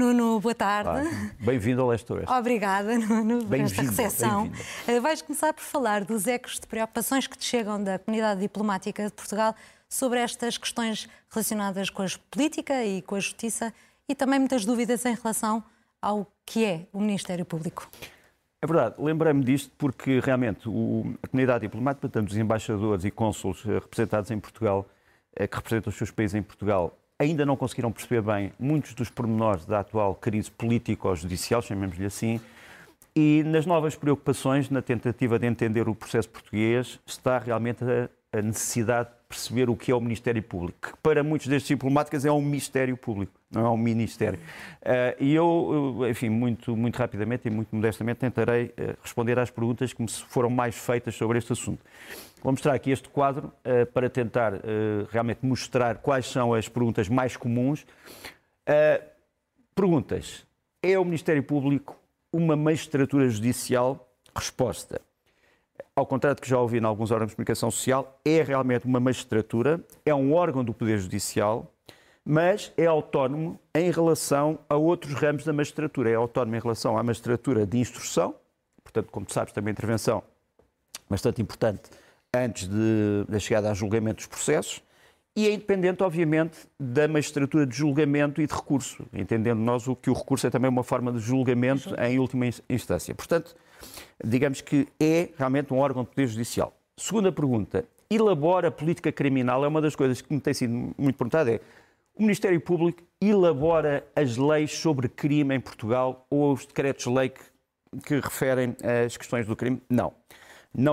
Nuno, boa tarde. Bem-vindo ao Leste Oeste. Obrigada, Nuno, por esta recepção. bem-vindo. Uh, Vais começar por falar dos ecos de preocupações que te chegam da comunidade diplomática de Portugal sobre estas questões relacionadas com a política e com a justiça e também muitas dúvidas em relação ao que é o Ministério Público. É verdade, lembrei-me disto porque realmente o- a comunidade diplomática, portanto, os embaixadores e cônsules eh, representados em Portugal, eh, que representam os seus países em Portugal, ainda não conseguiram perceber bem muitos dos pormenores da atual crise político-judicial, chamemos-lhe assim, e nas novas preocupações, na tentativa de entender o processo português, está realmente a, a necessidade de perceber o que é o Ministério Público, que para muitos destes diplomáticos é um mistério público, não é um ministério. Eh, e eu, eh, enfim, muito, muito rapidamente e muito modestamente tentarei eh, responder às perguntas que me foram mais feitas sobre este assunto. Vou mostrar aqui este quadro eh, para tentar eh, realmente mostrar quais são as perguntas mais comuns. Eh, Perguntas. É o Ministério Público uma magistratura judicial? Resposta. Ao contrário do que já ouvi em alguns órgãos de comunicação social, é realmente uma magistratura, é um órgão do Poder Judicial, mas é autónomo em relação a outros ramos da magistratura. É autónomo em relação à magistratura de instrução, portanto, como tu sabes, também intervenção bastante importante antes de, da chegada a julgamento dos processos, e é independente, obviamente, da magistratura de julgamento e de recurso, entendendo nós o que o recurso é também uma forma de julgamento em última ins- instância. Portanto, digamos que é realmente um órgão de poder judicial. Segunda pergunta, elabora política criminal? É uma das coisas que me tem sido muito perguntada, é o Ministério Público elabora as leis sobre crime em Portugal ou os decretos-lei que, que referem às questões do crime? Não. Não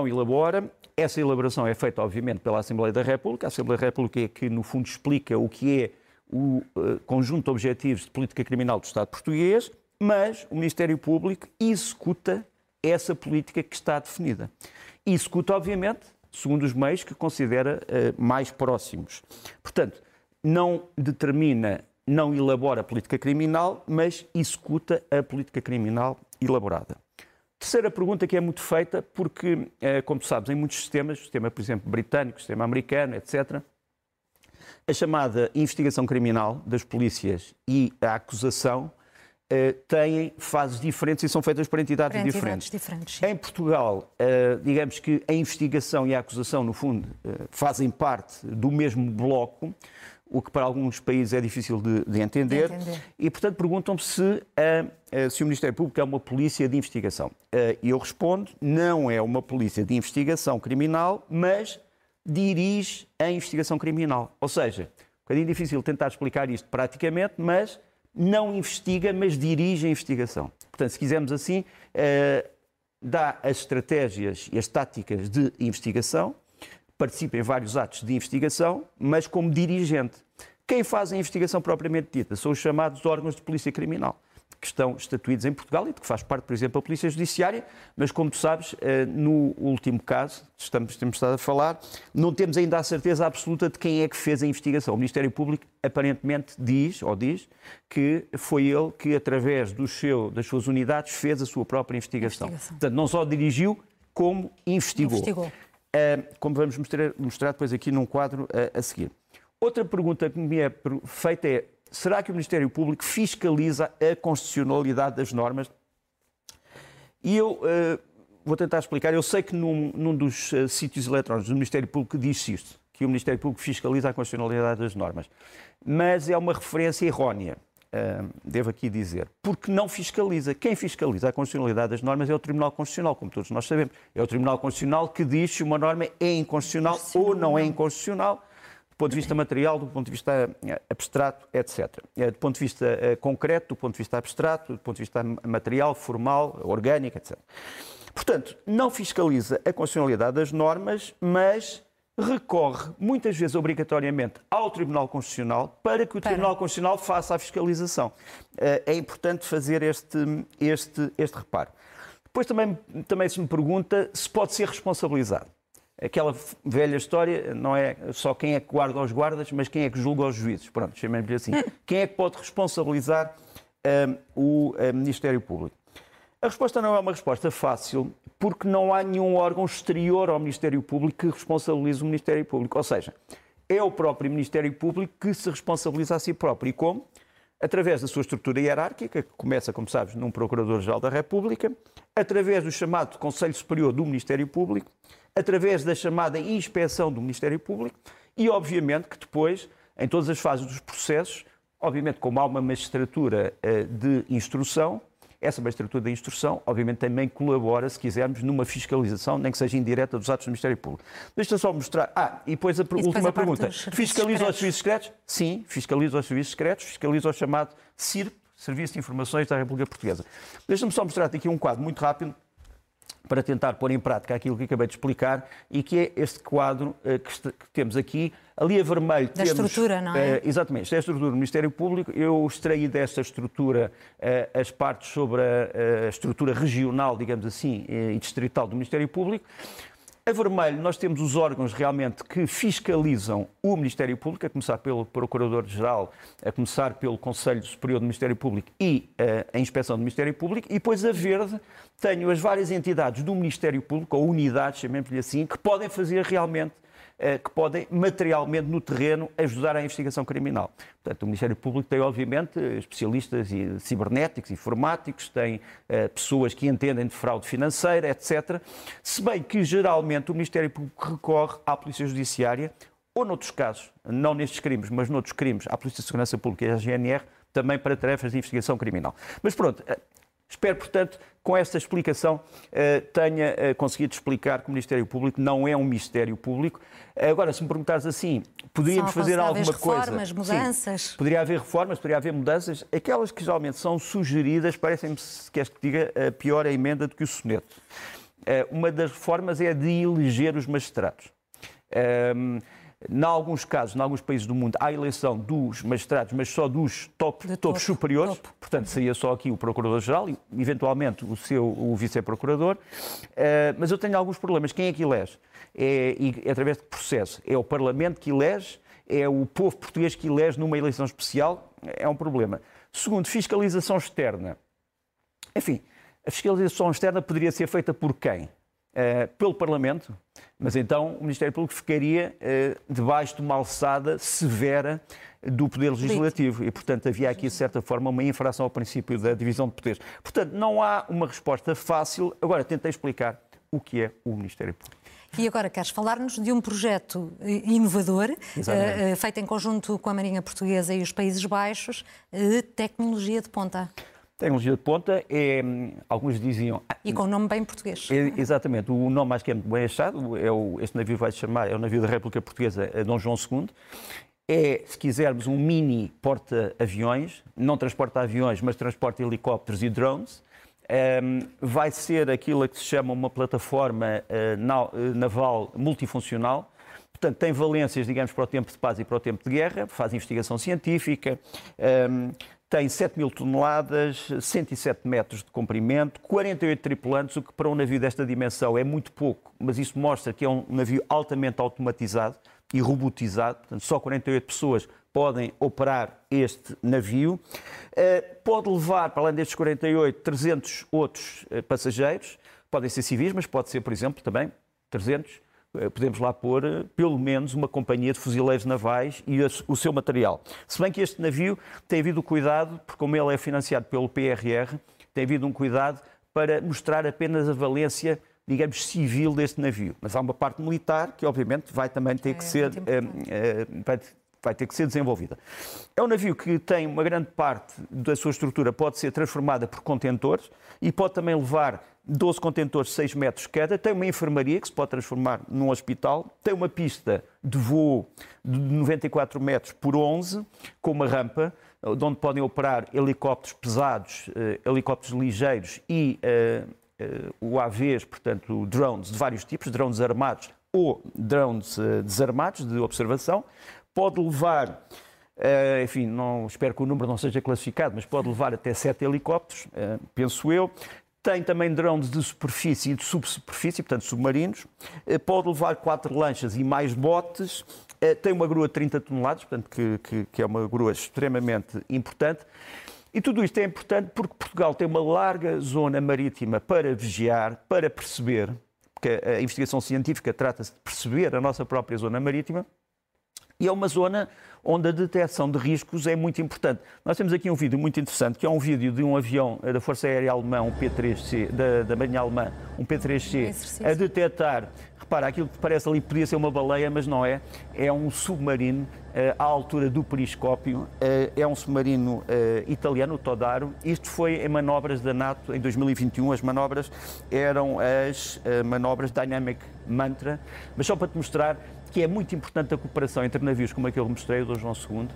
elabora. Essa elaboração é feita, obviamente, pela Assembleia da República. A Assembleia da República é que, no fundo, explica o que é o eh, conjunto de objetivos de política criminal do Estado português, mas o Ministério Público executa essa política que está definida. Executa, obviamente, segundo os meios que considera eh, mais próximos. Portanto, não determina, não elabora a política criminal, mas executa a política criminal elaborada. Terceira pergunta que é muito feita, porque, eh, como tu sabes, em muitos sistemas, sistema, por exemplo, britânico, sistema americano, etc., a chamada investigação criminal das polícias e a acusação eh, têm fases diferentes e são feitas por entidades, entidades diferentes. diferentes. Em Portugal, eh, digamos que a investigação e a acusação, no fundo, fazem parte do mesmo bloco, o que para alguns países é difícil de, de entender. De entender. E, portanto, perguntam-me se, eh, eh, se o Ministério Público é uma polícia de investigação. Eh, E eu respondo, não é uma polícia de investigação criminal, mas dirige a investigação criminal. Ou seja, um bocadinho difícil tentar explicar isto praticamente, mas não investiga, mas dirige a investigação. Portanto, se quisermos assim, eh, dá as estratégias e as táticas de investigação, participa em vários atos de investigação, mas como dirigente. Quem faz a investigação propriamente dita são os chamados órgãos de polícia criminal, que estão estatuídos em Portugal e de que faz parte, por exemplo, a Polícia Judiciária, mas como tu sabes, eh, no último caso, estamos, temos estado a falar, não temos ainda a certeza absoluta de quem é que fez a investigação. O Ministério Público aparentemente diz, ou diz, que foi ele que, através do seu, das suas unidades, fez a sua própria investigação. Investigação. Portanto, não só dirigiu, como investigou. Investigou. Uh, como vamos mostrar, mostrar depois aqui num quadro uh, a seguir. Outra pergunta que me é feita é: será que o Ministério Público fiscaliza a constitucionalidade das normas? E eu uh, vou tentar explicar. Eu sei que num, num dos uh, sítios eletrónicos do Ministério Público diz-se isto, que o Ministério Público fiscaliza a constitucionalidade das normas. Mas é uma referência errónea. Ah, devo aqui dizer, porque não fiscaliza. Quem fiscaliza a constitucionalidade das normas é o Tribunal Constitucional, como todos nós sabemos. É o Tribunal Constitucional que diz se uma norma é inconstitucional ou não é inconstitucional. do ponto de vista material, do ponto de vista eh, abstrato, etc. Eh, do ponto de vista eh, concreto, do ponto de vista abstrato, do ponto de vista material, formal, orgânico, etc. Portanto, não fiscaliza a constitucionalidade das normas, mas recorre muitas vezes obrigatoriamente ao Tribunal Constitucional para que o Tribunal Constitucional faça a fiscalização. É importante fazer este, este, este reparo. Depois também, também se me pergunta se pode ser responsabilizado aquela velha história, não é só quem é que guarda os guardas, mas quem é que julga os juízes. Pronto, chamemos-lhe assim. Quem é que pode responsabilizar um, o um, Ministério Público? A resposta não é uma resposta fácil, porque não há nenhum órgão exterior ao Ministério Público que responsabilize o Ministério Público. Ou seja, é o próprio Ministério Público que se responsabiliza a si próprio. E como? Através da sua estrutura hierárquica, que começa, como sabes, num Procurador-Geral da República, através do chamado Conselho Superior do Ministério Público, através da chamada inspeção do Ministério Público e, obviamente, que depois, em todas as fases dos processos, obviamente, como há uma magistratura eh, de instrução, essa magistratura de instrução, obviamente, também colabora, se quisermos, numa fiscalização, nem que seja indireta, dos atos do Ministério Público. Deixa só mostrar. Ah, e depois a depois última a pergunta. Fiscaliza os serviços secretos? Sim, fiscaliza os serviços secretos, fiscaliza o chamado CIRP, Serviço de Informações da República Portuguesa. Deixa-me só mostrar-te aqui um quadro muito rápido para tentar pôr em prática aquilo que acabei de explicar e que é este quadro uh, que, que, temos aqui. Ali a vermelho da temos... estrutura, não é? Uh, exatamente. Esta é a estrutura do Ministério Público. Eu extraí desta estrutura uh, as partes sobre a, a, estrutura regional, digamos assim, e distrital do Ministério Público. A vermelho, nós temos os órgãos realmente que fiscalizam o Ministério Público, a começar pelo Procurador-Geral, a começar pelo Conselho Superior do Ministério Público e uh, a Inspeção do Ministério Público, e depois a verde tenho as várias entidades do Ministério Público, ou unidades, chamemos-lhe assim, que podem fazer realmente eh, que podem materialmente no terreno ajudar à investigação criminal. Portanto, o Ministério Público tem, obviamente, especialistas cibernéticos, informáticos, tem uh, pessoas que entendem de fraude financeira, etc. Se bem que, geralmente, o Ministério Público recorre à Polícia Judiciária, ou noutros casos, não nestes crimes, mas noutros crimes, à Polícia de Segurança Pública e à GNR, também para tarefas de investigação criminal. Mas pronto, eh, Espero, portanto, com esta explicação eh, tenha eh, conseguido explicar que o Ministério Público não é um Ministério Público. Agora, se me perguntares assim, poderíamos fazer alguma reformas, coisa? reformas, mudanças? Sim, poderia haver reformas, poderia haver mudanças. Aquelas que geralmente são sugeridas, parecem-me, se queres que diga, pior a emenda do que o soneto. Eh, uma das reformas é de eleger os magistrados. Ehm, em alguns casos, em alguns países do mundo, há eleição dos magistrados, mas só dos top, topos topo, superiores. Topo. Portanto, seria só aqui o Procurador-Geral e, eventualmente, o seu o Vice-Procurador. Uh, mas eu tenho alguns problemas. Quem é que elege? É, e, é através de processo. É o Parlamento que elege, é o povo português que elege numa eleição especial. É um problema. Segundo, fiscalização externa. Enfim, a fiscalização externa poderia ser feita por quem? Uh, pelo Parlamento, mas então o Ministério Público ficaria uh, debaixo de uma alçada severa do Poder Legislativo e, portanto, havia aqui, de certa forma, uma infração ao princípio da divisão de poderes. Portanto, não há uma resposta fácil. Agora, tentei explicar o que é o Ministério Público. E agora queres falar-nos de um projeto eh, inovador, uh, feito em conjunto com a Marinha Portuguesa e os Países Baixos, de tecnologia de ponta. Tecnologia de ponta é, alguns diziam... E com um nome bem português. É, exatamente, o nome acho que é muito bem achado, é o, este navio vai se chamar, é o navio da República Portuguesa Dom João II. É, se quisermos, um mini porta-aviões, não transporta aviões, mas transporta helicópteros e drones. Um, vai ser aquilo que se chama uma plataforma uh, naval multifuncional, Portanto, tem valências, digamos, para o tempo de paz e para o tempo de guerra, faz investigação científica, um, tem 7 mil toneladas, 107 metros de comprimento, 48 tripulantes, o que para um navio desta dimensão é muito pouco, mas isso mostra que é um navio altamente automatizado e robotizado, portanto, só 48 pessoas podem operar este navio. Uh, pode levar, para além destes 48, 300 outros uh, passageiros, podem ser civis, mas pode ser, por exemplo, também 300 eh, podemos lá pôr eh, pelo menos uma companhia de fuzileiros navais e o seu material. Se bem que este navio tem havido cuidado, porque como ele é financiado pelo PRR, tem havido um cuidado para mostrar apenas a valência digamos, civil deste navio. Mas há uma parte militar que, obviamente, vai também ter é, que ser, é, vai vai ter que ser desenvolvida. É um navio que tem uma grande parte da sua estrutura pode ser transformada por contentores e pode também levar 12 contentores de 6 metros cada, tem uma enfermaria que se pode transformar num hospital, tem uma pista de voo de 94 metros por 11, com uma rampa, de onde podem operar helicópteros pesados, eh, helicópteros ligeiros e uh, uh, UAVs, portanto, drones de vários tipos, drones armados ou drones desarmados de observação. Pode levar Uh, enfim, não, espero que o número não seja classificado, mas pode levar até sete helicópteros, uh, penso eu. Tem também drones de superfície e de subsuperfície, portanto submarinos. Eh, pode levar quatro lanchas e mais botes. Eh, tem uma grua de 30 toneladas, portanto, que, que, que é uma grua extremamente importante. E tudo isto é importante porque Portugal tem uma larga zona marítima para vigiar, para perceber, porque a investigação científica trata-se de perceber a nossa própria zona marítima, e é uma zona onde a detecção de riscos é muito importante. Nós temos aqui um vídeo muito interessante, que é um vídeo de um avião da Força Aérea Alemã, um P3C, da, da Marinha Alemã, um P3C, a detectar, repara, aquilo que parece ali podia ser uma baleia, mas não é, é um submarino uh, à altura do periscópio, uh, é um submarino uh, italiano, o Todaro. Isto foi em manobras da NATO em 2021, as manobras eram as manobras Dynamic Mantra, mas só para te mostrar que é muito importante a cooperação entre navios como aquele que mostrei, o Dom João II,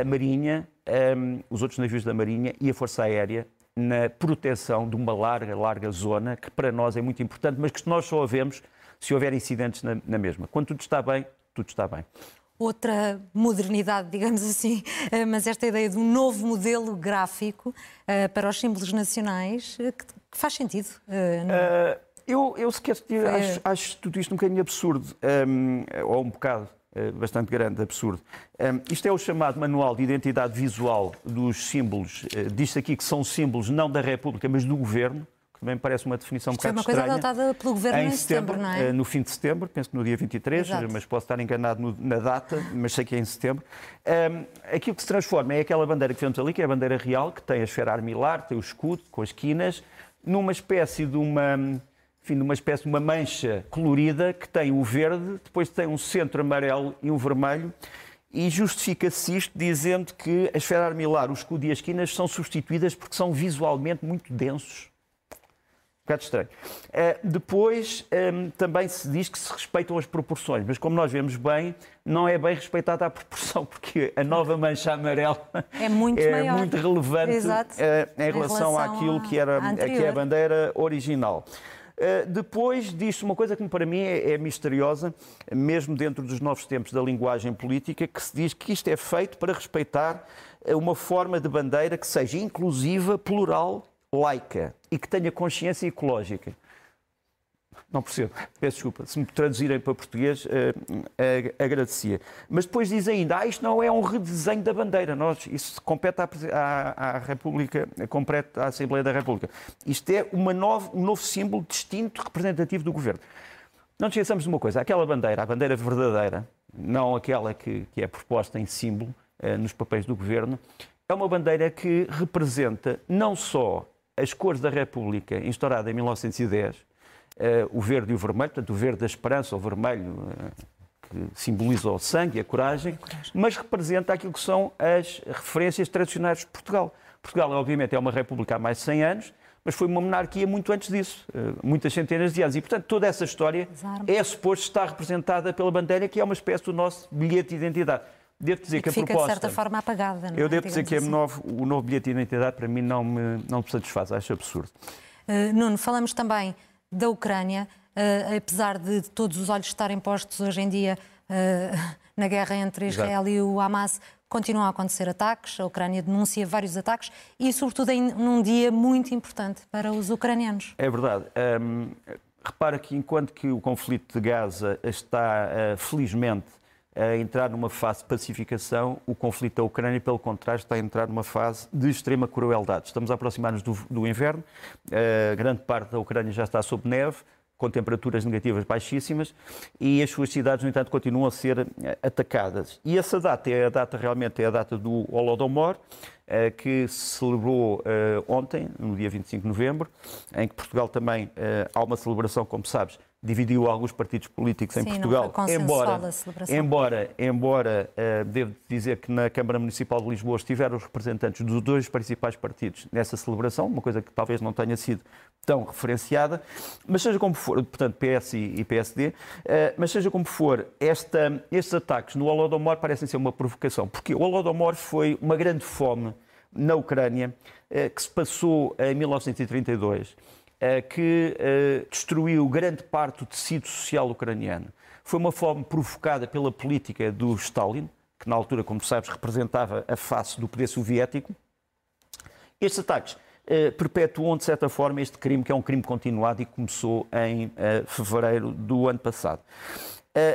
a Marinha, um, os outros navios da Marinha e a Força Aérea na proteção de uma larga, larga zona, que para nós é muito importante, mas que nós só vemos se houver incidentes na, na mesma. Quando tudo está bem, tudo está bem outra modernidade, digamos assim, eh, mas esta ideia de um novo modelo gráfico uh, para os símbolos nacionais, que, que, faz sentido. Uh, eu, eu sequer acho, acho tudo isto um bocadinho absurdo, um, ou um bocado uh, bastante grande, absurdo. Um, isto é o chamado Manual de Identidade Visual dos Símbolos. Uh, Diz-se aqui que são símbolos não da República, mas do Governo, que também parece uma definição um bocado estranha. É uma coisa adotada pelo Governo em, em setembro, setembro, não é? Uh, no fim de setembro, penso que no dia 23, Exato. mas posso estar enganado no, na data, mas sei que é em setembro. Um, aquilo que se transforma é aquela bandeira que vemos ali, que é a bandeira real, que tem a esfera armilar, tem o escudo com as quinas, numa espécie de uma enfim, uma espécie de uma mancha colorida que tem o verde, depois tem um centro amarelo e um vermelho, e justifica-se isto dizendo que a esfera armilar, o escudo e as esquinas são substituídas porque são visualmente muito densos. Um bocado estranho. Uh, depois, um, ehm, também se diz que se respeitam as proporções, mas como nós vemos bem, não é bem respeitada a proporção, porque a nova mancha amarela é muito, é muito relevante uh, em, em, relação, relação àquilo que, era, que é a bandeira original. Eh, depois disto, uma coisa que para mim é, é misteriosa, mesmo dentro dos novos tempos da linguagem política, que se diz que isto é feito para respeitar eh, uma forma de bandeira que seja inclusiva, plural, laica e que tenha consciência ecológica. Não percebo, peço desculpa. Se me traduzirem para português, uh, uh, agradecia. Mas depois diz ainda, ah, isto não é um redesenho da bandeira. Nós, isso compete à, à, à República, compete à Assembleia da República. Isto é uma novo, um novo símbolo distinto, representativo do governo. Não nos esqueçamos de uma coisa, aquela bandeira, a bandeira verdadeira, não aquela que, que é proposta em símbolo uh, nos papéis do governo, é uma bandeira que representa não só as cores da República instaurada em 1910, uh, o verde e o vermelho, portanto, o verde da esperança, o vermelho uh, que simboliza o sangue e a coragem, a coragem, mas representa aquilo que são as referências tradicionais de Portugal. Portugal, obviamente, é uma república há mais de 100 anos, mas foi uma monarquia muito antes disso, uh, muitas centenas de anos. E, portanto, toda essa história é suposto estar representada pela bandeira, que é uma espécie do nosso bilhete de identidade. Devo dizer que, que, a fica, proposta... de certa forma, apagada. Não é? Eu devo dizer que assim. novo, o novo bilhete de identidade, para mim, não me, não me satisfaz. Acho absurdo. Uh, Nuno, falamos também da Ucrânia, uh, apesar de todos os olhos estarem postos hoje em dia uh, na guerra entre Israel Exato. e o Hamas, continuam a acontecer ataques, a Ucrânia denuncia vários ataques e, sobretudo, em num dia muito importante para os ucranianos. É verdade. Um, repara que enquanto que o conflito de Gaza está, uh, felizmente, a entrar numa fase de pacificação, o conflito da Ucrânia, pelo contrário, está a entrar numa fase de extrema crueldade. Estamos a aproximar-nos do, do, inverno, a grande parte da Ucrânia já está sob neve, com temperaturas negativas baixíssimas, e as suas cidades, no entanto, continuam a ser eh, atacadas. E essa data é a data, realmente, é a data do Holodomor, eh, que se celebrou ontem, no dia 25 de novembro, em que Portugal também há uma celebração, como sabes, dividiu alguns partidos políticos em Sim, Portugal. Embora, embora, embora uh, devo dizer que na Câmara Municipal de Lisboa estiveram os representantes dos dois principais partidos nessa celebração, uma coisa que talvez não tenha sido tão referenciada, mas seja como for, portanto PS e, e PSD, uh, mas seja como for, esta, estes ataques no Holodomor parecem ser uma provocação, porque o Holodomor foi uma grande fome na Ucrânia uh, que se passou em 1932 que destruiu grande parte do tecido social ucraniano. Foi uma fome provocada pela política do Stalin, que na altura, como sabes, representava a face do poder soviético. Estes ataques perpetuam, de certa forma, este crime, que é um crime continuado e começou em fevereiro do ano passado.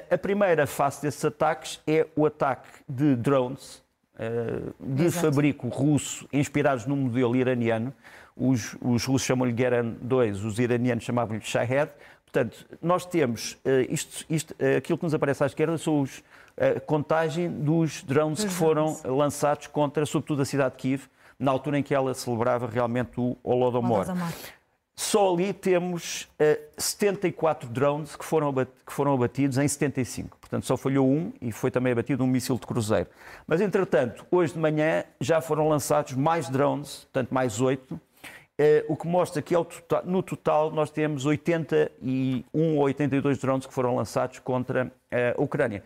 a primeira face desses ataques é o ataque de drones de Exato. fabrico russo, inspirados no modelo iraniano, os, os russos chamam-lhe Geran 2, os iranianos chamavam-lhe Shahed. Portanto, nós temos uh, isto, isto, uh, aquilo que nos aparece à esquerda são os, a uh, contagem dos drones que foram lançados contra, sobretudo, a cidade de Kiev, na altura em que ela celebrava realmente o Holodomor. Só ali temos 74 drones que foram, que foram abatidos em 75. Portanto, só falhou um e foi também abatido um míssil de cruzeiro. Mas, entretanto, hoje de manhã já foram lançados mais drones, portanto, mais oito, eh, o que mostra que total, no total nós temos 81 ou 82 drones que foram lançados contra eh, a Ucrânia.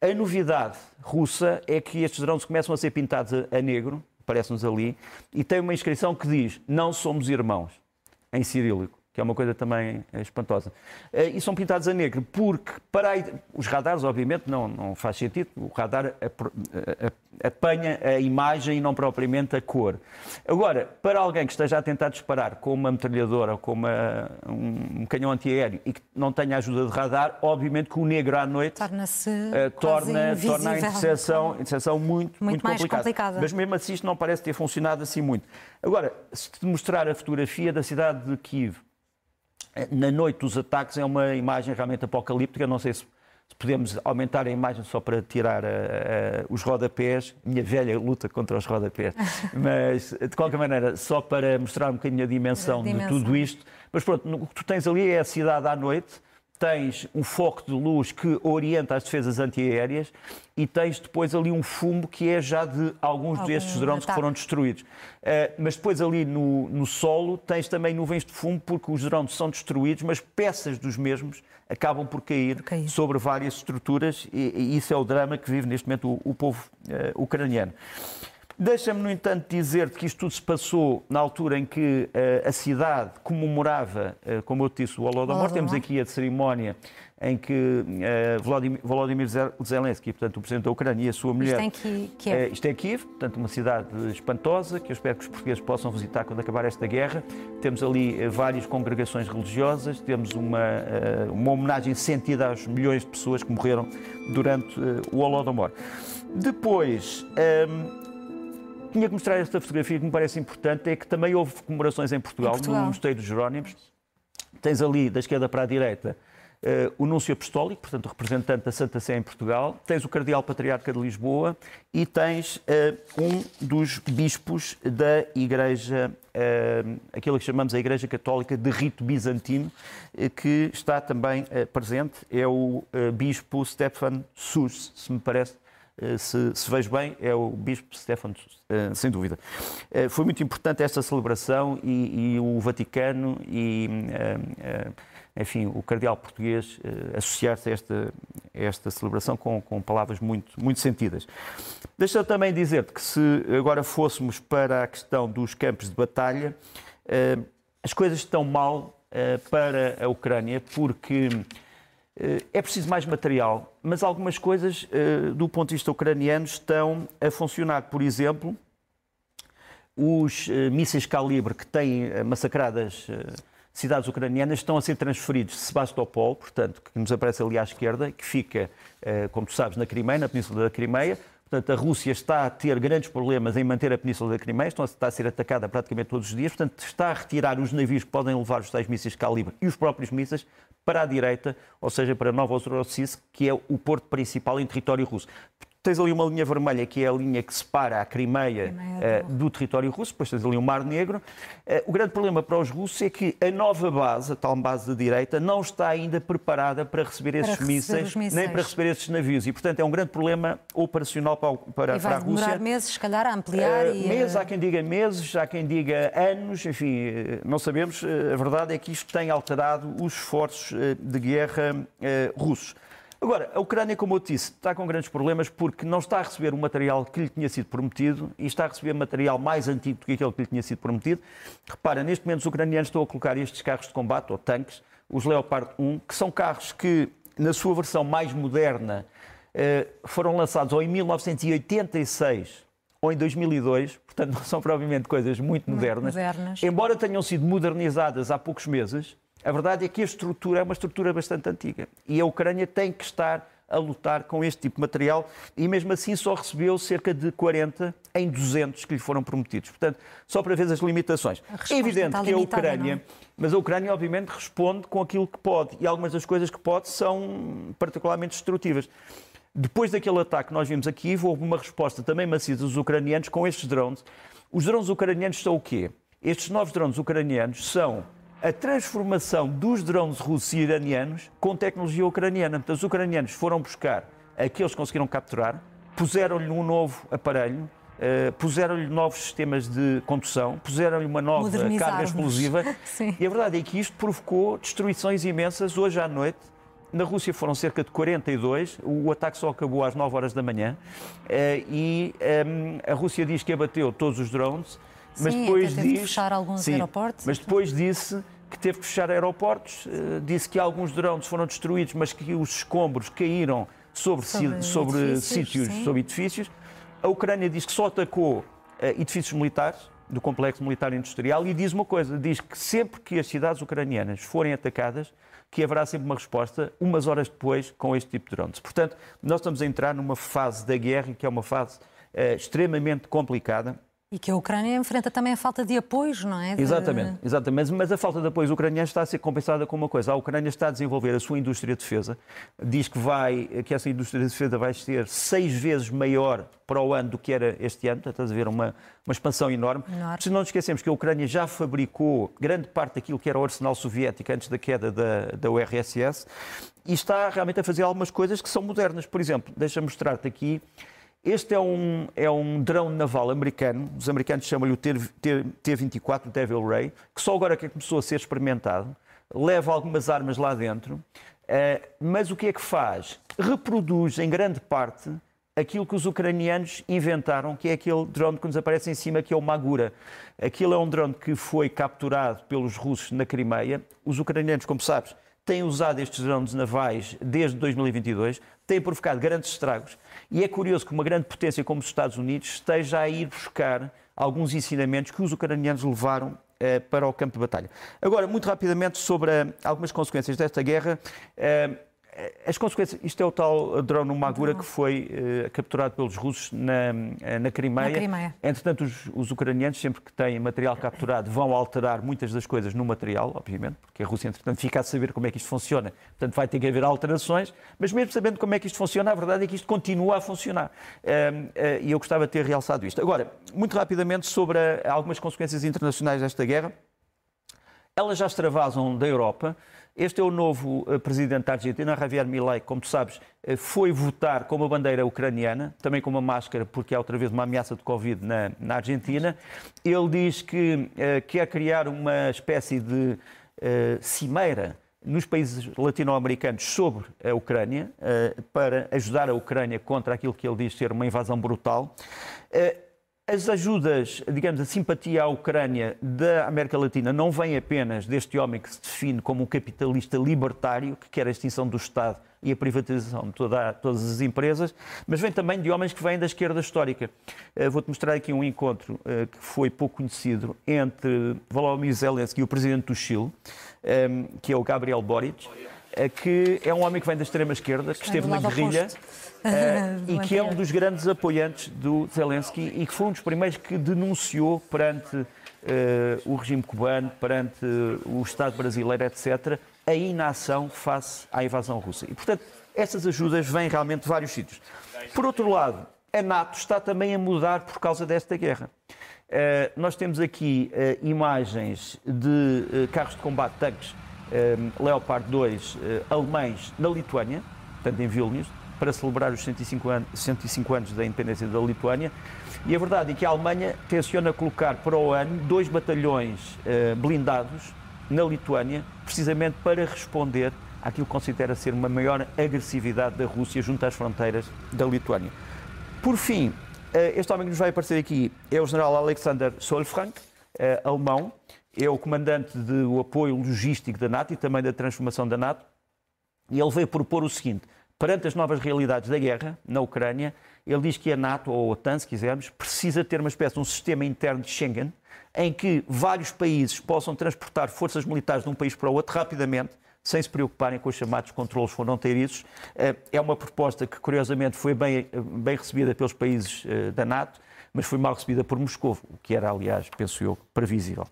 A novidade russa é que estes drones começam a ser pintados a negro, parece-nos ali, e tem uma inscrição que diz: Não somos irmãos, em cirílico que é uma coisa também espantosa. Eh, e são pintados a negro, porque para a... os radares, obviamente, não, não faz sentido, o radar apanha a imagem e não propriamente a cor. Agora, para alguém que esteja a tentar disparar com uma metralhadora ou com uma, um, um canhão antiaéreo e que não tenha ajuda de radar, obviamente que o negro à noite torna-se uh, torna, torna a interseção, interseção muito, muito, muito complicada. complicada. Mas mesmo assim isto não parece ter funcionado assim muito. Agora, se te mostrar a fotografia da cidade de Kiev, na noite dos ataques é uma imagem realmente apocalíptica. Não sei se, podemos aumentar a imagem só para tirar uh, uh, os rodapés. Minha velha luta contra os rodapés. Mas, de qualquer maneira, só para mostrar um bocadinho a dimensão, a dimensão. de tudo isto. Mas pronto, o que tu tens ali é a cidade à noite tens um foco de luz que orienta as defesas antiaéreas e tens depois ali um fumo que é já de alguns Algum destes drones ataque. que foram destruídos. Uh, mas depois ali no, no solo tens também nuvens de fumo porque os drones são destruídos, mas peças dos mesmos acabam por cair, por cair. sobre várias estruturas e, e, isso é o drama que vive neste momento o, o povo uh, ucraniano. Deixa-me, no entanto, dizer-te que isto tudo se passou na altura em que uh, a cidade comemorava, uh, como eu disse, o Holodomor. Temos aqui a cerimónia em que uh, Volodymyr, Volodymyr Zelensky, portanto, o presidente da Ucrânia e a sua mulher... Isto é Kiev. Uh, isto é Kiev, portanto, uma cidade espantosa, que eu espero que os portugueses possam visitar quando acabar esta guerra. Temos ali várias congregações religiosas, temos uma, uma homenagem sentida aos milhões de pessoas que morreram durante o Holodomor. Depois... Um, tinha que mostrar esta fotografia que me parece importante, é que também houve comemorações em Portugal, em Portugal. no Mosteiro dos Jerónimos. Tens ali, da esquerda para a direita, Uh, o Núncio Apostólico, portanto, o representante da Santa Sé em Portugal, tens o Cardeal Patriarca de Lisboa e tens uh, um dos bispos da Igreja, uh, aquilo que chamamos a Igreja Católica de Rito Bizantino, que está também presente, é o bispo Stefan Sus, se me parece se, se vejo bem, é o Bispo Stefano, eh, sem dúvida. Eh, foi muito importante esta celebração e, e o Vaticano e, enfim, o cardeal português associar-se a esta, esta celebração com, com palavras muito, muito sentidas. Deixa também dizer-te que se agora fôssemos para a questão dos campos de batalha, as coisas estão mal para a Ucrânia porque é preciso mais material, mas algumas coisas, eh, do ponto de vista ucraniano, estão a funcionar. Por exemplo, os eh, mísseis calibre que têm eh, massacradas cidades ucranianas estão a ser transferidos de Sebastopol, portanto, que nos aparece ali à esquerda, que fica, como tu sabes, na Crimeia, na Península da Crimeia. Portanto, a Rússia está a ter grandes problemas em manter a Península da Crimeia, está a ser atacada praticamente todos os dias, portanto, está a retirar os navios que podem levar os tais mísseis calibre e os próprios mísseis para a direita, ou seja, para Novorossiysk, que é o porto principal em território russo. Tens ali uma linha vermelha, que é a linha que separa a Crimeia, Crimeia uh, do território russo, depois tens ali o Mar Negro. Uh, o grande problema para os russos é que a nova base, a tal base de direita, não está ainda preparada para receber esses para mísseis, nem para receber esses navios. E, portanto, é um grande problema operacional para, para, e para a Rússia. vai demorar meses, se calhar, a ampliar. Uh, e, meses, há quem diga meses, há quem diga anos, enfim, não sabemos. A verdade é que isto tem alterado os esforços de guerra russos. Agora, a Ucrânia, como eu disse, está com grandes problemas porque não está a receber o material que lhe tinha sido prometido e está a receber material mais antigo do que aquele que lhe tinha sido prometido. Repara, neste momento os ucranianos estão a colocar estes carros de combate, ou tanques, os Leopard 1, que são carros que, na sua versão mais moderna, eh, foram lançados ou em 1986 ou em 2002, portanto não são provavelmente coisas muito modernas, modernas. embora tenham sido modernizadas há poucos meses, a verdade é que a estrutura é uma estrutura bastante antiga e a Ucrânia tem que estar a lutar com este tipo de material e mesmo assim só recebeu cerca de 40 em 200 que lhe foram prometidos. Portanto, só para ver as limitações. É evidente que a Ucrânia, não? mas a Ucrânia obviamente responde com aquilo que pode e algumas das coisas que pode são particularmente destrutivas. Depois daquele ataque que nós vimos aqui, houve uma resposta também maciça dos ucranianos com estes drones. Os drones ucranianos são o quê? Estes novos drones ucranianos são a transformação dos drones russos e iranianos com tecnologia ucraniana. Portanto, os ucranianos foram buscar aqueles que conseguiram capturar, puseram-lhe um novo aparelho, Uh, puseram-lhe novos sistemas de condução, puseram-lhe uma nova carga explosiva. e a verdade é que isto provocou destruições imensas hoje à noite. Na Rússia foram cerca de 42, o ataque só acabou às 9 horas da manhã. Uh, e um, ehm, a Rússia diz que abateu todos os drones mas sim, depois diz, de fechar alguns sim, aeroportos. Mas depois disse que teve que fechar aeroportos, eh, disse que alguns drones foram destruídos, mas que os escombros caíram sobre, sobre, sobre edifícios, sítios, sim. sobre edifícios. A Ucrânia diz que só atacou eh, edifícios militares do complexo militar industrial e diz uma coisa, diz que sempre que as cidades ucranianas forem atacadas, que haverá sempre uma resposta umas horas depois com este tipo de drones. Portanto, nós estamos a entrar numa fase da guerra que é uma fase uh, extremamente complicada e que a Ucrânia enfrenta também a falta de apoios, não é? De... Exatamente, exatamente. Mas a falta de apoios ucranianos está a ser compensada com uma coisa. A Ucrânia está a desenvolver a sua indústria de defesa. Diz que, vai, que essa indústria de defesa vai ser seis vezes maior para o ano do que era este ano. Estás a ver uma, uma expansão enorme. enorme. Se não nos esquecemos que a Ucrânia já fabricou grande parte daquilo que era o arsenal soviético antes da queda da, da URSS e está realmente a fazer algumas coisas que são modernas. Por exemplo, deixa-me mostrar-te aqui este é um, é um drone naval americano, os americanos chamam-lhe o T-24 Devil Ray, que só agora que começou a ser experimentado, leva algumas armas lá dentro, eh, mas o que é que faz? Reproduz em grande parte aquilo que os ucranianos inventaram, que é aquele drone que nos aparece em cima, que é o Magura. Aquilo é um drone que foi capturado pelos russos na Crimeia. Os ucranianos, como sabes, têm usado estes drones navais desde 2022, têm provocado grandes estragos. E é curioso que uma grande potência como os Estados Unidos esteja a ir buscar alguns ensinamentos que os ucranianos levaram eh, para o campo de batalha. Agora, muito rapidamente sobre eh, algumas consequências desta guerra. Eh, as consequências, isto é o tal drone Magura que foi uh, capturado pelos russos na, eh, na, Crimeia. na Crimeia. Entretanto, os, os, ucranianos, sempre que têm material capturado, vão alterar muitas das coisas no material, obviamente, porque a Rússia, entretanto, fica a saber como é que isto funciona. Portanto, vai ter que haver alterações, mas mesmo sabendo como é que isto funciona, a verdade é que isto continua a funcionar. Uh, uh, e eu gostava de ter realçado isto. Agora, muito rapidamente sobre algumas consequências internacionais desta guerra. Elas já extravasam da Europa. Este é o novo eh, presidente da Argentina, Javier Milei, como tu sabes, eh, foi votar com uma bandeira ucraniana, também com uma máscara, porque há outra vez uma ameaça de Covid na, na Argentina. Ele diz que uh, quer criar uma espécie de uh, cimeira nos países latino-americanos sobre a Ucrânia, para ajudar a Ucrânia contra aquilo que ele diz ser uma invasão brutal. As ajudas, digamos, a simpatia à Ucrânia da América Latina não vem apenas deste homem que se define como um capitalista libertário, que quer a extinção do Estado e a privatização de toda, todas as empresas, mas vem também de homens que vêm da esquerda histórica. Uh, Vou-te mostrar aqui um encontro uh, que foi pouco conhecido entre Volodymyr Zelensky e o presidente do Chile, eh, que é o Gabriel Boric que é um homem que vem da extrema-esquerda, que esteve na guerrilha uh, e que é um dos grandes apoiantes do Zelensky e que foi um dos primeiros que denunciou perante o regime cubano, perante o Estado brasileiro, etc., a inação face à invasão russa. E, portanto, essas ajudas vêm realmente de vários sítios. Por outro lado, a NATO está também a mudar por causa desta guerra. Uh, nós temos aqui uh, imagens de uh, carros de combate, tanques Leopard 2 alemães na Lituânia, portanto em Vilnius, para celebrar os 105 anos, 105 anos da independência da Lituânia. E a verdade é que a Alemanha tenciona colocar para o ano dois batalhões blindados na Lituânia, precisamente para responder àquilo que considera ser uma maior agressividade da Rússia junto às fronteiras da Lituânia. Por fim, eh, este homem que nos vai aparecer aqui é o general Alexander Solfrank, eh, alemão, é o comandante do apoio logístico da NATO e também da transformação da NATO, e ele veio propor o seguinte: perante as novas realidades da guerra na Ucrânia, ele diz que a NATO, ou a OTAN, se quisermos, precisa ter uma espécie de um sistema interno de Schengen, em que vários países possam transportar forças militares de um país para o outro rapidamente, sem se preocuparem com os chamados controlos fronteiriços. Eh, é uma proposta que, curiosamente, foi bem, bem recebida pelos países eh, da NATO, mas foi mal recebida por Moscou, o que era, aliás, penso eu, previsível.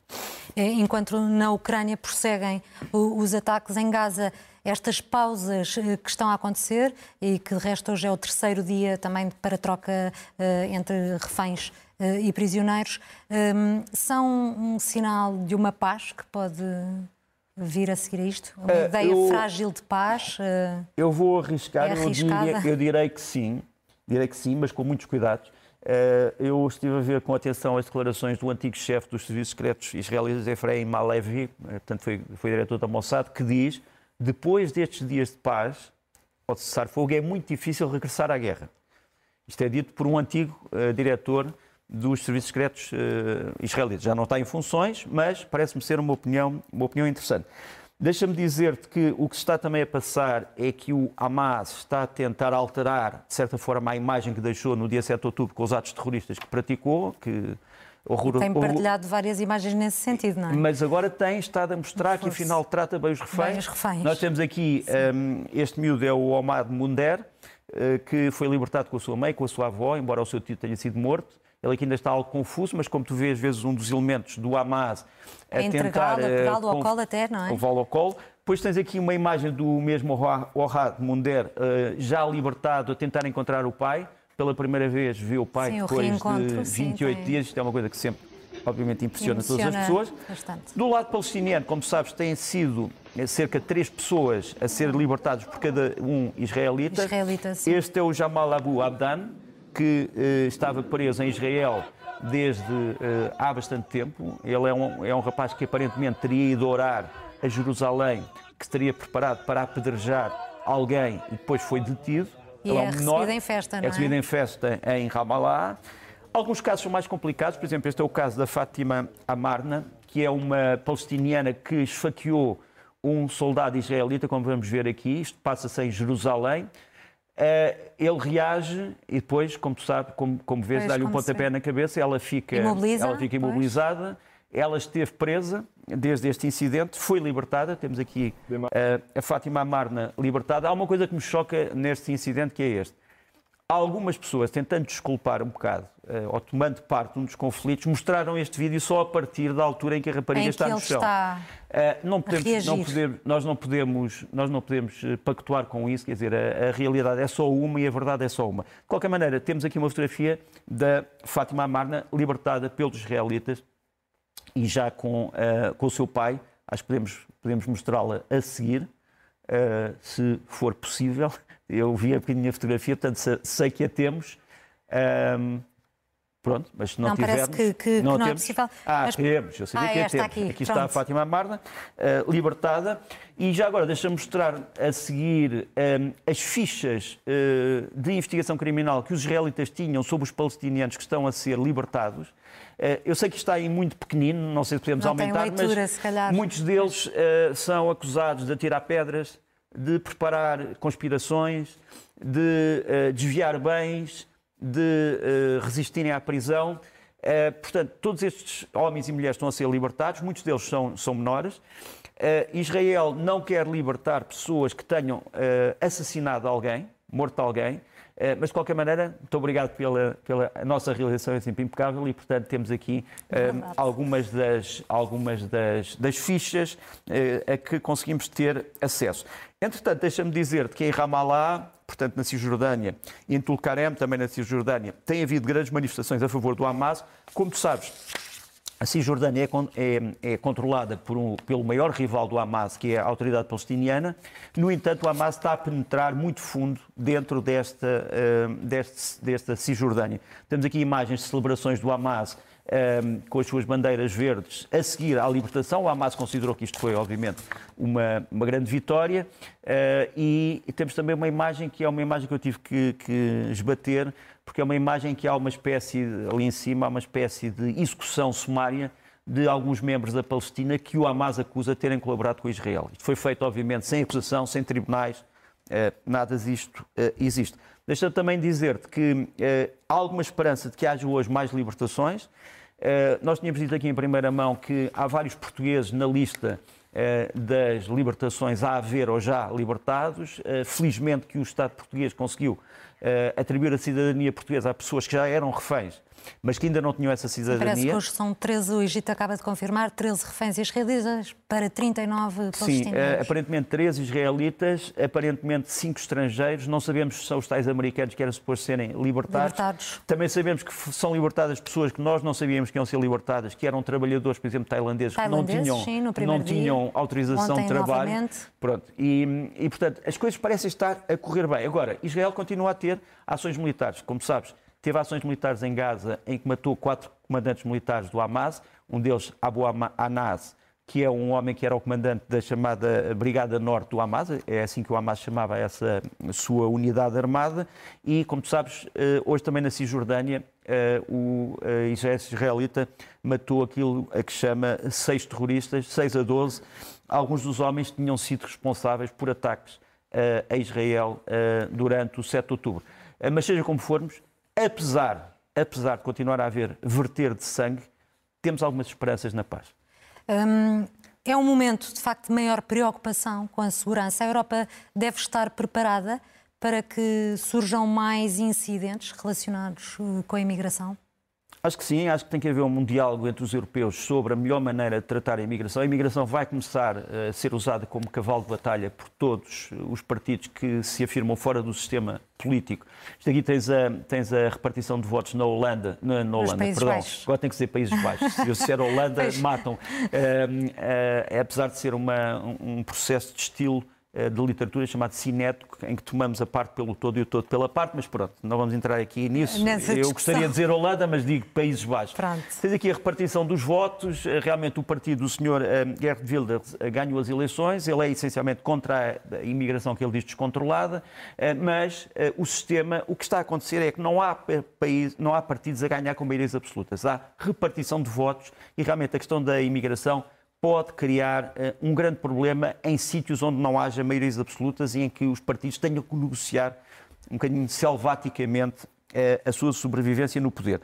É, enquanto na Ucrânia prosseguem os ataques em Gaza, estas pausas eh, que estão a acontecer e que de resto hoje é o terceiro dia também para troca entre reféns e prisioneiros, são um sinal de uma paz que pode vir a seguir a isto? Uma uh, ideia eu, frágil de paz? Uh, eu vou arriscar, é eu, diria, eu direi que sim, direi que sim, mas com muitos cuidados. Uh, eu estive a ver com atenção as declarações do antigo chefe dos serviços secretos israelitas, Efraim Malevi, portanto foi, foi diretor da Mossad, que diz depois destes dias de paz, ao cessar fogo, é muito difícil regressar à guerra. Isto é dito por um antigo diretor dos serviços secretos uh, israelitas. Já não está em funções, mas parece-me ser uma opinião, uma opinião interessante. Deixa-me dizer-te que o que se está também a passar é que o Hamas está a tentar alterar, de certa forma, a imagem que deixou no dia 7 de outubro com os atos terroristas que praticou, que horror... Tem partilhado várias imagens nesse sentido, não é? Mas agora tem estado a mostrar que, afinal, trata bem os reféns. Bem os reféns. Nós temos aqui, um, este miúdo é o Omar Munder, uh, que foi libertado com a sua mãe, com a sua avó, embora o seu tio tenha sido morto. Ele aqui ainda está algo confuso, mas como tu vês, às vezes, um dos elementos do Hamas a é tentar... A pegá-lo ao colo até, não é? Levá-lo ao colo. Depois tens aqui uma imagem do mesmo Ohad Munder, eh, já libertado, a tentar encontrar o pai. Pela primeira vez vê o pai sim, depois de 28 sim, dias. Isto é uma coisa que sempre, obviamente, impressiona, impressiona todas as pessoas. Bastante. Do lado palestiniano, como sabes, têm sido eh, cerca de três pessoas a ser libertados por cada um israelita. israelita este é o Jamal Abu Abdan, que eh, estava preso em Israel desde eh, há bastante tempo. Ele é um, é um rapaz que aparentemente teria ido orar a Jerusalém, que estaria preparado para apedrejar alguém e depois foi detido. E Ele é, é um recebido em festa, não é? É recebido em festa em Ramallah. Alguns casos são mais complicados, por exemplo, este é o caso da Fátima Amarna, que é uma palestiniana que esfaqueou um soldado israelita, como vamos ver aqui. Isto passa-se em Jerusalém. Uh, ele reage e depois, como tu sabes, como, como vês, dá-lhe um pontapé na cabeça, ela fica, Imobiliza, ela fica imobilizada, pois. ela esteve presa desde este incidente, foi libertada, temos aqui uh, a Fátima Amarna libertada. Há uma coisa que me choca neste incidente que é este. Algumas pessoas, tentando desculpar um bocado, ou tomando parte num dos conflitos, mostraram este vídeo só a partir da altura em que a rapariga em está no chão. Está uh, não podemos, não podemos, nós não podemos, nós não podemos eh, pactuar com isso, quer dizer, a, a, realidade é só uma e a verdade é só uma. De qualquer maneira, temos aqui uma fotografia da Fátima Amarna, libertada pelos israelitas e já com, uh, com o seu pai. Acho que podemos, podemos mostrá-la a seguir, se for possível. Eu vi a bocadinho a fotografia, portanto sei que a temos. Um, pronto, mas se não, não tivermos... Parece que, que, não, que não é possível. Ah, mas... temos, eu sabia ah, que a temos. Aqui, aqui está a Fátima Amarna, uh, libertada. E já agora, deixa-me mostrar a seguir um, as fichas uh, de investigação criminal que os israelitas tinham sobre os palestinianos que estão a ser libertados. Uh, eu sei que está aí muito pequenino, não sei se podemos não aumentar, leitura, mas muitos deles são acusados de atirar pedras, de preparar conspirações, de desviar bens, de uh, resistirem à prisão. Uh, portanto, todos estes homens e mulheres estão a ser libertados, muitos deles são, são menores. Israel não quer libertar pessoas que tenham assassinado alguém, morto alguém. Uh, mas, de qualquer maneira, muito obrigado pela, pela nossa realização, é sempre impecável e, portanto, temos aqui uh, algumas, das, algumas das, das fichas uh, a que conseguimos ter acesso. Entretanto, deixa-me dizer que em Ramallah, portanto, na Cisjordânia, e em Tulkarem, também na Cisjordânia, tem havido grandes manifestações a favor do Hamas. Como tu sabes, a Cisjordânia é, é, é controlada um, pelo maior rival do Hamas, que é a Autoridade Palestiniana. No entanto, o Hamas está a penetrar muito fundo dentro desta, uh, deste, desta Cisjordânia. Temos aqui imagens de celebrações do Hamas um, com as suas bandeiras verdes a seguir à libertação. O Hamas considerou que isto foi, obviamente, uma, uma grande vitória. Uh, e, temos também uma imagem que é uma imagem que eu tive que, que esbater, porque é uma imagem que há uma espécie, ali em cima, há uma espécie de execução sumária de alguns membros da Palestina que o Hamas acusa de terem colaborado com Israel. Isto foi feito, obviamente, sem acusação, sem tribunais, uh, nada disto uh, existe. Deixa-me também dizer-te que uh, há alguma esperança de que haja hoje mais libertações. Uh, nós tínhamos dito aqui em primeira mão que há vários portugueses na lista uh, das libertações a haver ou já libertados. felizmente que o Estado português conseguiu atribuir a cidadania portuguesa a pessoas que já eram reféns mas que ainda não tinham essa cidadania. Parece que hoje são 13, o Egito acaba de confirmar, 13 reféns israelitas para 39 palestinianos. Sim, uh, aparentemente 13 israelitas, aparentemente 5 estrangeiros, não sabemos se são os tais americanos que eram suposto serem libertados. libertados. Também sabemos que são libertadas pessoas que nós não sabíamos que iam ser libertadas, que eram trabalhadores, por exemplo, tailandeses, tailandeses que não tinham, sim, não tinham autorização de trabalho. Novamente. Pronto. E, e, portanto, as coisas parecem estar a correr bem. Agora, Israel continua a ter ações militares, como sabes Teve ações militares em Gaza em que matou quatro comandantes militares do Hamas, um deles Abu Anas, que é um homem que era o comandante da chamada Brigada Norte do Hamas, é assim que o Hamas chamava essa sua unidade armada, e como tu sabes, eh, hoje também na Cisjordânia, eh, o eh, exército israelita matou aquilo a que chama seis terroristas, seis a doze. Alguns dos homens tinham sido responsáveis por ataques a Israel durante o 7 de outubro. Mas seja como formos, apesar, apesar de continuar a haver verter de sangue, temos algumas esperanças na paz. Hum, é um momento, de facto, de maior preocupação com a segurança. A Europa deve estar preparada para que surjam mais incidentes relacionados uh, com a imigração? Acho que sim, acho que tem que haver um diálogo entre os europeus sobre a melhor maneira de tratar a imigração. A imigração vai começar a ser usada como cavalo de batalha por todos os partidos que se afirmam fora do sistema político. Isto aqui tens a, tens a repartição de votos na Holanda, na, na Holanda, perdão, Baixos. agora tem que ser Países Baixos. Se eu disser Holanda, matam. é, apesar de ser uma, um processo de estilo eh, de literatura chamado Cineto, em que tomamos a parte pelo todo e o todo pela parte, mas pronto, não vamos entrar aqui nisso. Nessa Eu discussão. gostaria de dizer Holanda, mas digo Países Baixos. Pronto. Tens aqui a repartição dos votos. Eh, realmente o partido do Sr. Eh, Gerd Wilders ganhou as eleições. Ele é essencialmente contra a imigração que ele diz descontrolada, mas o sistema, o que está a acontecer é que não há, país, não há partidos a ganhar com maiorias absolutas. Há repartição de votos e realmente a questão da imigração pode criar uh, um grande problema em sítios onde não haja maiorias absolutas e em que os partidos tenham que negociar um bocadinho selvaticamente uh, a sua sobrevivência no poder.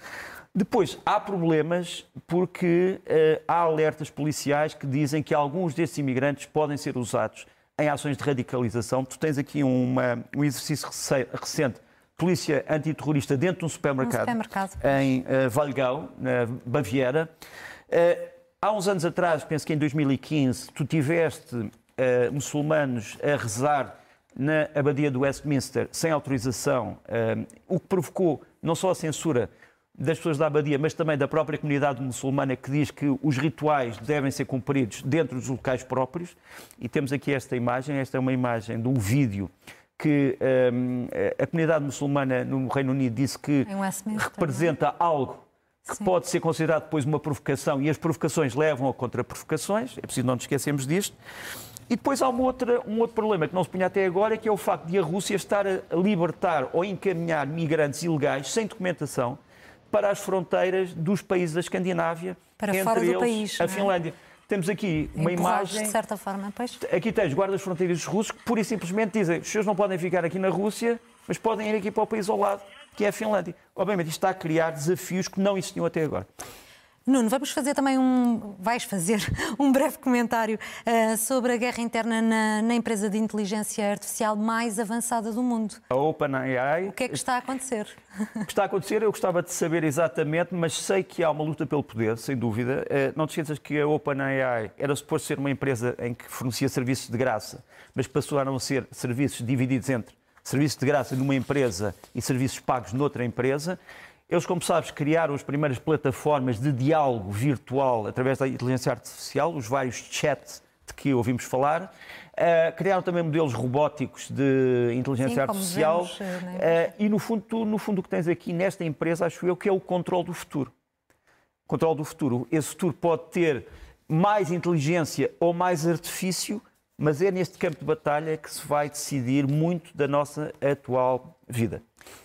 Depois, há problemas porque uh, há alertas policiais que dizem que alguns destes imigrantes podem ser usados em ações de radicalização. Tu tens aqui uma, um exercício recente polícia antiterrorista dentro de um supermercado, um supermercado. em uh, Valgau, na Baviera. Uh, Há uns anos atrás, penso que em 2015, tu tiveste uh, muçulmanos a rezar na abadia do Westminster sem autorização, uh, o que provocou não só a censura das pessoas da abadia, mas também da própria comunidade muçulmana que diz que os rituais devem ser cumpridos dentro dos locais próprios. E temos aqui esta imagem, esta é uma imagem de um vídeo que um, eh, a comunidade muçulmana no Reino Unido disse que representa é? algo que Sim. pode ser considerado depois uma provocação, e as provocações levam a contra-provocações, é preciso não nos esquecermos disto. E depois há uma outra, um outro problema que não se punha até agora, que é o facto de a Rússia estar a libertar ou encaminhar migrantes ilegais sem documentação para as fronteiras dos países da Escandinávia, para entre fora do eles país, a é? Finlândia. Temos aqui uma imagem. De certa forma, pois. Aqui tens guardas fronteiras russos que pura e simplesmente dizem: os senhores não podem ficar aqui na Rússia, mas podem ir aqui para o país ao lado que é a Finlândia. Obviamente, isto está a criar desafios que não existiam até agora. Nuno, vamos fazer também um. Vais fazer um breve comentário uh, sobre a guerra interna na, na, empresa de inteligência artificial mais avançada do mundo. A OpenAI. O que é que está a acontecer? O que está a acontecer, eu gostava de saber exatamente, mas sei que há uma luta pelo poder, sem dúvida. Uh, não te esqueças que a OpenAI era suposto ser uma empresa em que fornecia serviços de graça, mas passaram a ser serviços divididos entre serviços de graça numa empresa e serviços pagos noutra empresa. Eles, como sabes, criaram as primeiras plataformas de diálogo virtual através da inteligência artificial, os vários chats de que ouvimos falar. Uh, criaram também modelos robóticos de inteligência Sim, artificial. Vemos, uh, e, no fundo, tu, no fundo, o que tens aqui nesta empresa, acho eu, que é o controle do futuro. Controle do futuro. Esse futuro pode ter mais inteligência ou mais artifício, mas é neste campo de batalha que se vai decidir muito da nossa atual vida.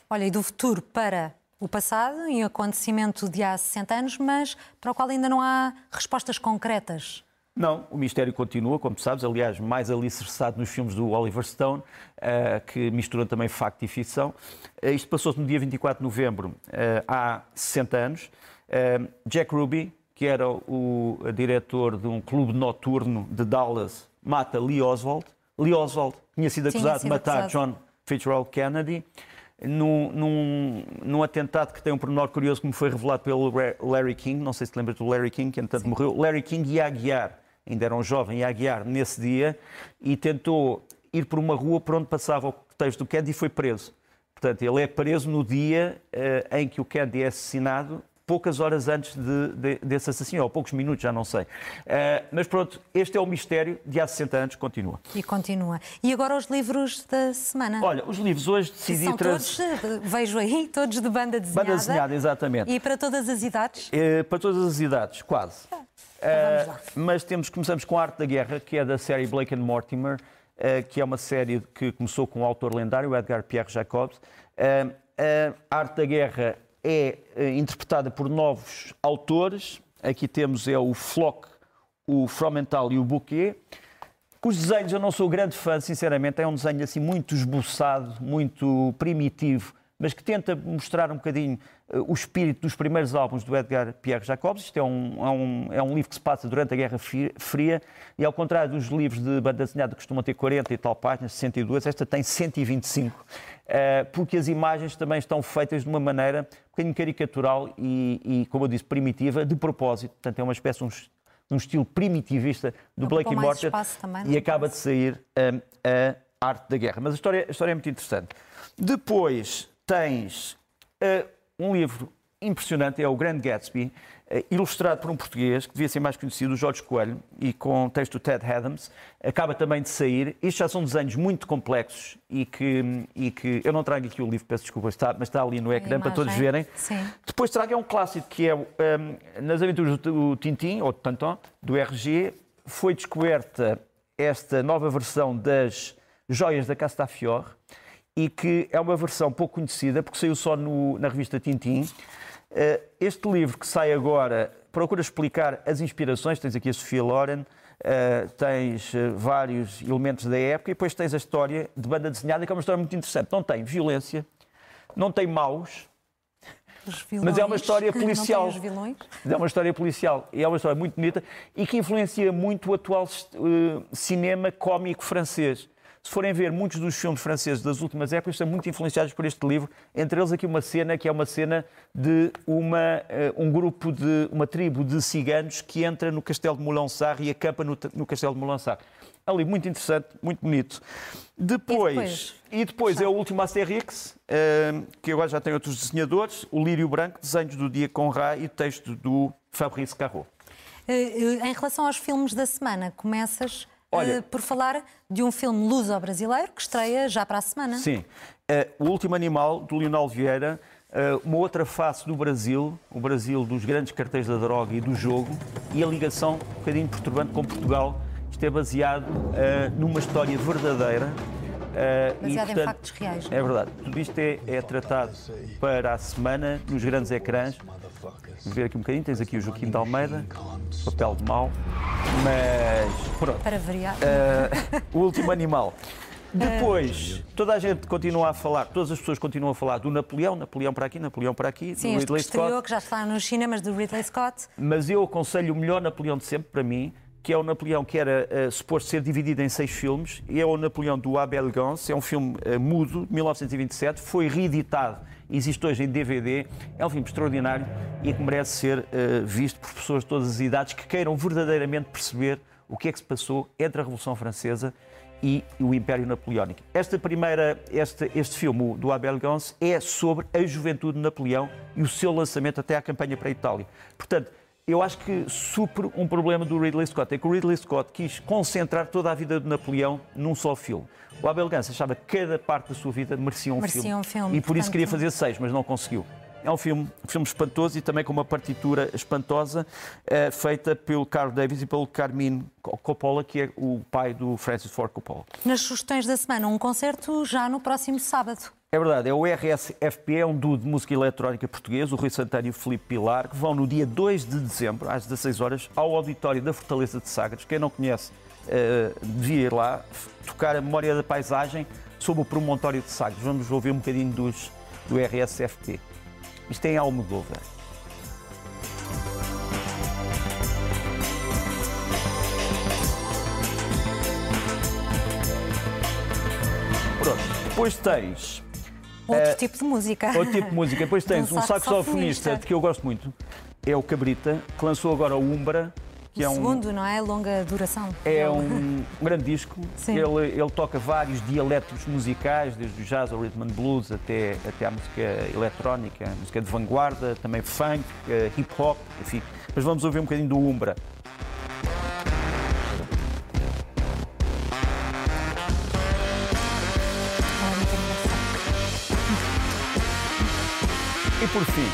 Olha, e do futuro para o passado e um acontecimento de há 60 anos, mas para o qual ainda não há respostas concretas. Não, o mistério continua, como sabes, aliás, mais alicerçado nos filmes do Oliver Stone, uh, que misturam também facto e ficção. Uh, isto passou-se no dia 24 de novembro, uh, há 60 anos. Jack Ruby, que era o diretor de um clube noturno de Dallas, mata Lee Oswald. Lee Oswald tinha sido acusado de matar acusado. John Fitzgerald Kennedy num, num, num, atentado que tem um pormenor curioso que me foi revelado pelo Larry King, não sei se te lembras do Larry King, que entretanto Sim. morreu. Larry King ia a guiar, ainda era um jovem, ia a guiar nesse dia e tentou ir por uma rua por onde passava o texto do Kennedy e foi preso. Portanto, ele é preso no dia uh, em que o Kennedy é assassinado poucas horas antes de, de, desse assassino, ou poucos minutos, já não sei. Uh, mas pronto, este é o mistério de há 60 anos, continua. E continua. E agora os livros da semana? Olha, os livros hoje decidi São todos, vejo aí, todos de banda desenhada. Banda desenhada, exatamente. E para todas as idades? Uh, para todas as idades, quase. Ah, então uh, mas temos, começamos com a Arte da Guerra, que é da série Blake and Mortimer, que é uma série que começou com o autor lendário, Edgar Pierre Jacobs. a Arte da Guerra é eh, interpretada por novos autores. Aqui temos é o Flock, o Fromental e o Bouquet. Os desenhos eu não sou grande fã, sinceramente. É um desenho assim muito esboçado, muito primitivo, mas que tenta mostrar um bocadinho uh, o espírito dos primeiros álbuns do Edgar Pierre Jacobs. Isto é um, é, um, é um livro que se passa durante a Guerra Fria e, ao contrário dos livros de banda desenhada que costumam ter 40 e tal páginas, 62, esta tem 125. Eh, porque as imagens também estão feitas de uma maneira um bocadinho caricatural e, e, como eu disse, primitiva, de propósito. Portanto, é uma espécie de um, um estilo primitivista do Blake e Mortar e acaba de sair um, a arte da guerra. Mas a história, a história é muito interessante. Depois tens uh, um livro impressionante, é o Grand Gatsby, eh, ilustrado por um português que devia ser mais conhecido, o Jorge Coelho, e com o texto do Ted Adams. Acaba também de sair. Estes já são desenhos muito complexos e que, e que eu não trago aqui o livro, peço desculpa, está, mas está ali no ecrã para todos verem. Sim. Depois trago é um clássico que é um, Nas Aventuras do Tintin, ou Tanton, do RG, foi descoberta esta nova versão das Joias da Castafiore e que é uma versão pouco conhecida porque saiu só no, na revista Tintin eh, este livro que sai agora procura explicar as inspirações. Tens aqui a Sofia Loren, Uh, tens uh, vários elementos da época e depois tens a história de banda desenhada, que é uma história muito interessante. Não tem violência, não tem maus, mas é uma história policial. É uma história policial e é uma história muito bonita e que influencia muito o atual uh, cinema cómico francês se forem ver, muitos dos filmes franceses das últimas épocas são muito influenciados por este livro. Entre eles, aqui uma cena que é uma cena de uma, uh, um grupo de uma tribo de ciganos que entra no castelo de Moulinsart e acampa no, no castelo de Moulinsart. Ali, muito interessante, muito bonito. Depois, e depois, e depois é o último Asterix, uh, que agora já tem outros desenhadores, o Lírio Branco, desenhos do Dia Conrad e texto do Fabrice Carreau. Uh, em relação aos filmes da semana, começas Olha, uh, por falar de um filme luso-brasileiro que estreia já para a semana. Sim. Uh, o Último Animal, do Leonel Vieira, uh, uma outra face do Brasil, o Brasil dos grandes cartéis da droga e do jogo, e a ligação um bocadinho perturbante com Portugal. Isto é baseado numa história verdadeira. Uh, baseado e, portanto, em factos reais. É verdade. Tudo isto é, é tratado para a semana nos grandes ecrãs. Vamos ver aqui um bocadinho. Tens aqui o Joaquim de Almeida, papel de mau. Mas pronto. Para variar. Uh, o último animal. Depois, toda a gente continua a falar, todas as pessoas continuam a falar do Napoleão, Napoleão para aqui, Napoleão para aqui, Sim, do Ridley estreou, Scott. que já está nos cinemas do Ridley Scott. Mas eu aconselho o melhor Napoleão de sempre, para mim, que é o Napoleão que era uh, suposto ser dividido em seis filmes. E é o Napoleão do Abel Gance, é um filme uh, mudo, de 1927, foi reeditado, existe hoje em DVD. É um filme extraordinário e que merece ser uh, visto por pessoas de todas as idades que queiram verdadeiramente perceber o que é que se passou entre a Revolução Francesa e o Império Napoleónico. Esta primeira, este, este filme do Abel Gance é sobre a juventude de Napoleão e o seu lançamento até à campanha para a Itália. Portanto, eu acho que supre um problema do Ridley Scott. É que o Ridley Scott quis concentrar toda a vida de Napoleão num só filme. O Abel Gance achava que cada parte da sua vida merecia um Merecia filme. um filme, e por isso portanto- queria fazer seis, mas não conseguiu. É um filme, um filme espantoso e também com uma partitura espantosa, eh, feita pelo Carl Davis e pelo Carmine Coppola, que é o pai do Francis Ford Coppola. Nas sugestões da semana, um concerto já no próximo sábado. É verdade, é o RSFP, é um duo de música eletrónica português, o Rui Santana e o Filipe Pilar, que vão no dia 2 de dezembro, às 16 horas, ao auditório da Fortaleza de Sagres. Quem não conhece, eh, devia ir lá tocar a memória da paisagem sob o promontório de Sagres. Vamos ouvir um bocadinho dos, do RSFP. Isto é em Almodóvar. Pronto, depois tens Outro Eh, tipo de música. Outro tipo de música. Depois tens Um um saxofonista. saxofonista de que eu gosto muito, é o Cabrita, que lançou agora o Umbra, que o é um, segundo, não é? Longa duração. é um, um grande disco. Sim. Ele, ele toca vários dialetos musicais, desde o jazz ao rhythm and blues até, até à música eletrónica, música de vanguarda, também funk, eh, hip hop, enfim. Mas vamos ouvir um bocadinho do Umbra. E por fim,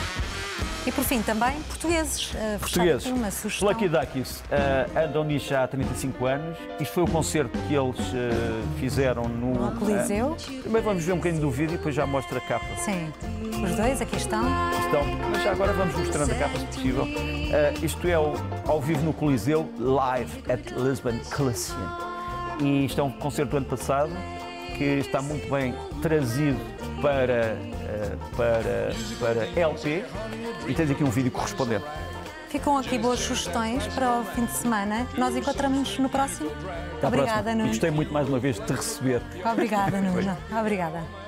E por fim, também portugueses. eh, portugueses. Uma sugestão. Lucky Duckies uh, andam nisto já há 35 anos. Isto foi o concerto que eles eh, fizeram no. No Coliseu. eh, Também vamos ver um bocadinho do vídeo e depois já mostra a capa. Sim. Os dois aqui estão. Então, mas já agora vamos mostrando a capa se possível. Uh, isto é o, ao vivo no Coliseu, live at Lisbon Coliseum. E isto é um concerto do ano passado que está muito bem trazido para, uh, para, para LP e tens aqui um vídeo correspondente. Ficam aqui boas sugestões para o fim de semana. Nós encontramos-nos no próximo. Até Obrigada, próxima. E Nuno. gostei muito mais uma vez de te receber. Obrigada, Nuno. Obrigada.